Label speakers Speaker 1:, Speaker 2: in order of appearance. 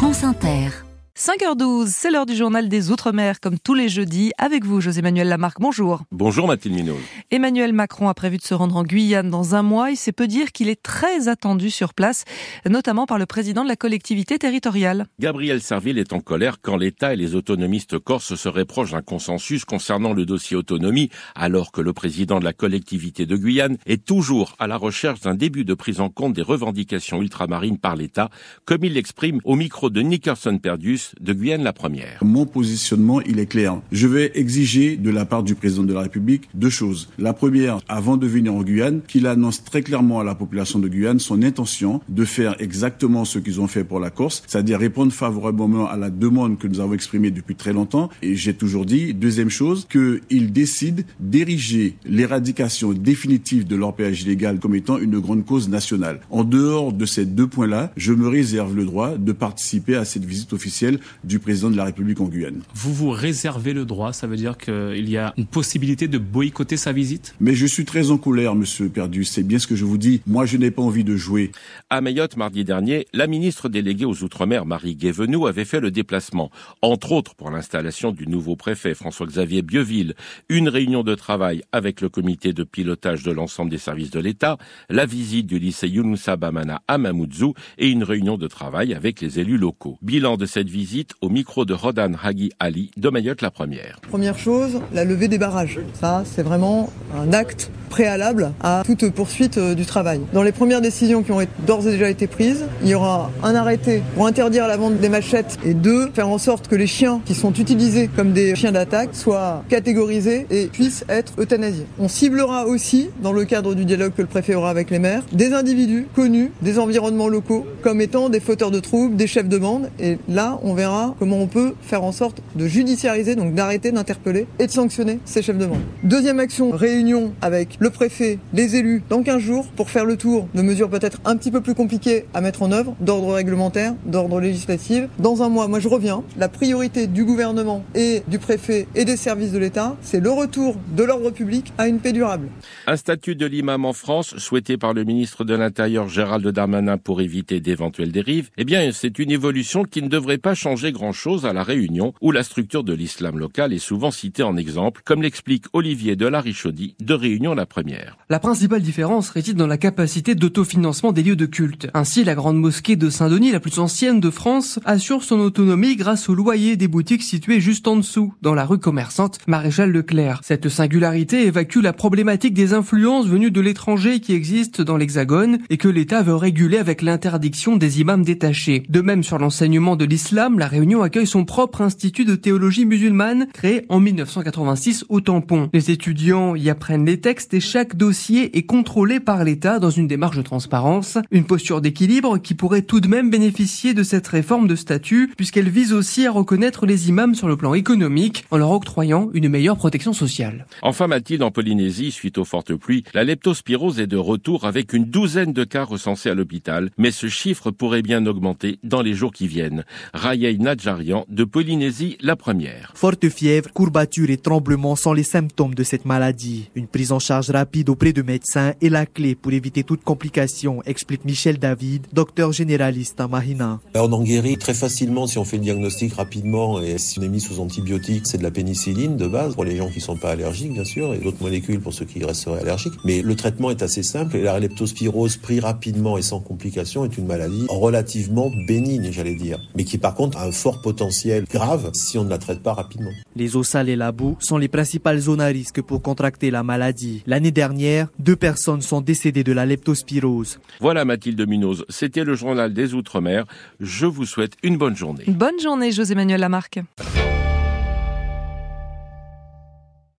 Speaker 1: France Inter.
Speaker 2: 5h12, c'est l'heure du journal des Outre-mer, comme tous les jeudis, avec vous, José-Manuel Lamarck. Bonjour.
Speaker 3: Bonjour Mathilde Minot.
Speaker 2: Emmanuel Macron a prévu de se rendre en Guyane dans un mois. Il c'est peu dire qu'il est très attendu sur place, notamment par le président de la collectivité territoriale.
Speaker 3: Gabriel Serville est en colère quand l'État et les autonomistes corses se reprochent d'un consensus concernant le dossier autonomie, alors que le président de la collectivité de Guyane est toujours à la recherche d'un début de prise en compte des revendications ultramarines par l'État, comme il l'exprime au micro de Nickerson Perdus de Guyane la première.
Speaker 4: Mon positionnement, il est clair. Je vais exiger de la part du président de la République deux choses. La première, avant de venir en Guyane, qu'il annonce très clairement à la population de Guyane son intention de faire exactement ce qu'ils ont fait pour la Corse, c'est-à-dire répondre favorablement à la demande que nous avons exprimée depuis très longtemps. Et j'ai toujours dit, deuxième chose, qu'ils décident d'ériger l'éradication définitive de l'orpaillage illégal comme étant une grande cause nationale. En dehors de ces deux points-là, je me réserve le droit de participer à cette visite officielle du président de la République en Guyane.
Speaker 5: Vous vous réservez le droit, ça veut dire qu'il y a une possibilité de boycotter sa visite?
Speaker 4: Mais je suis très en colère, monsieur Perdu, c'est bien ce que je vous dis. Moi, je n'ai pas envie de jouer.
Speaker 3: À Mayotte, mardi dernier, la ministre déléguée aux Outre-mer, Marie Guévenoux, avait fait le déplacement, entre autres pour l'installation du nouveau préfet François-Xavier Bieville, une réunion de travail avec le comité de pilotage de l'ensemble des services de l'État, la visite du lycée Yunusa Bamana à Mamoudzou et une réunion de travail avec les élus locaux. Bilan de cette visite visite au micro de Rodan Hagi Ali de Mayotte la première.
Speaker 6: Première chose, la levée des barrages. Ça, c'est vraiment un acte préalable à toute poursuite euh, du travail. Dans les premières décisions qui ont d'ores et déjà été prises, il y aura un arrêté pour interdire la vente des machettes et deux, faire en sorte que les chiens qui sont utilisés comme des chiens d'attaque soient catégorisés et puissent être euthanasiés. On ciblera aussi, dans le cadre du dialogue que le préfet aura avec les maires, des individus connus des environnements locaux comme étant des fauteurs de troubles, des chefs de bande. Et là, on verra comment on peut faire en sorte de judiciariser, donc d'arrêter, d'interpeller et de sanctionner ces chefs de bande. Deuxième action, réunion avec le préfet, les élus, dans 15 jours, pour faire le tour de mesures peut-être un petit peu plus compliquées à mettre en œuvre, d'ordre réglementaire, d'ordre législatif. Dans un mois, moi je reviens. La priorité du gouvernement et du préfet et des services de l'État, c'est le retour de l'ordre public à une paix durable.
Speaker 3: Un statut de l'imam en France, souhaité par le ministre de l'Intérieur Gérald Darmanin pour éviter d'éventuelles dérives, eh bien c'est une évolution qui ne devrait pas changer grand-chose à la Réunion, où la structure de l'islam local est souvent citée en exemple, comme l'explique Olivier Delarichaudy de Réunion la
Speaker 7: La principale différence réside dans la capacité d'autofinancement des lieux de culte. Ainsi, la grande mosquée de Saint-Denis, la plus ancienne de France, assure son autonomie grâce au loyer des boutiques situées juste en dessous, dans la rue commerçante Maréchal Leclerc. Cette singularité évacue la problématique des influences venues de l'étranger qui existent dans l'Hexagone et que l'État veut réguler avec l'interdiction des imams détachés. De même, sur l'enseignement de l'islam, la Réunion accueille son propre institut de théologie musulmane créé en 1986 au tampon. Les étudiants y apprennent les textes chaque dossier est contrôlé par l'État dans une démarche de transparence, une posture d'équilibre qui pourrait tout de même bénéficier de cette réforme de statut puisqu'elle vise aussi à reconnaître les imams sur le plan économique en leur octroyant une meilleure protection sociale.
Speaker 3: Enfin Mathilde, en Polynésie, suite aux fortes pluies, la leptospirose est de retour avec une douzaine de cas recensés à l'hôpital, mais ce chiffre pourrait bien augmenter dans les jours qui viennent. Rayei Nadjarian de Polynésie, la première.
Speaker 8: Forte fièvre, courbature et tremblements sont les symptômes de cette maladie. Une prise en charge rapide auprès de médecins est la clé pour éviter toute complication, explique Michel David, docteur généraliste à Mahina.
Speaker 9: On en guérit très facilement si on fait le diagnostic rapidement et si on est mis sous antibiotiques. C'est de la pénicilline de base pour les gens qui sont pas allergiques, bien sûr, et d'autres molécules pour ceux qui resteraient allergiques. Mais le traitement est assez simple et la leptospirose pris rapidement et sans complication est une maladie relativement bénigne, j'allais dire, mais qui par contre a un fort potentiel grave si on ne la traite pas rapidement.
Speaker 8: Les eaux salées et la boue sont les principales zones à risque pour contracter la maladie. L'année dernière, deux personnes sont décédées de la leptospirose.
Speaker 3: Voilà Mathilde Munoz, c'était le journal des Outre-mer. Je vous souhaite une bonne journée.
Speaker 2: Bonne journée José Manuel Lamarque.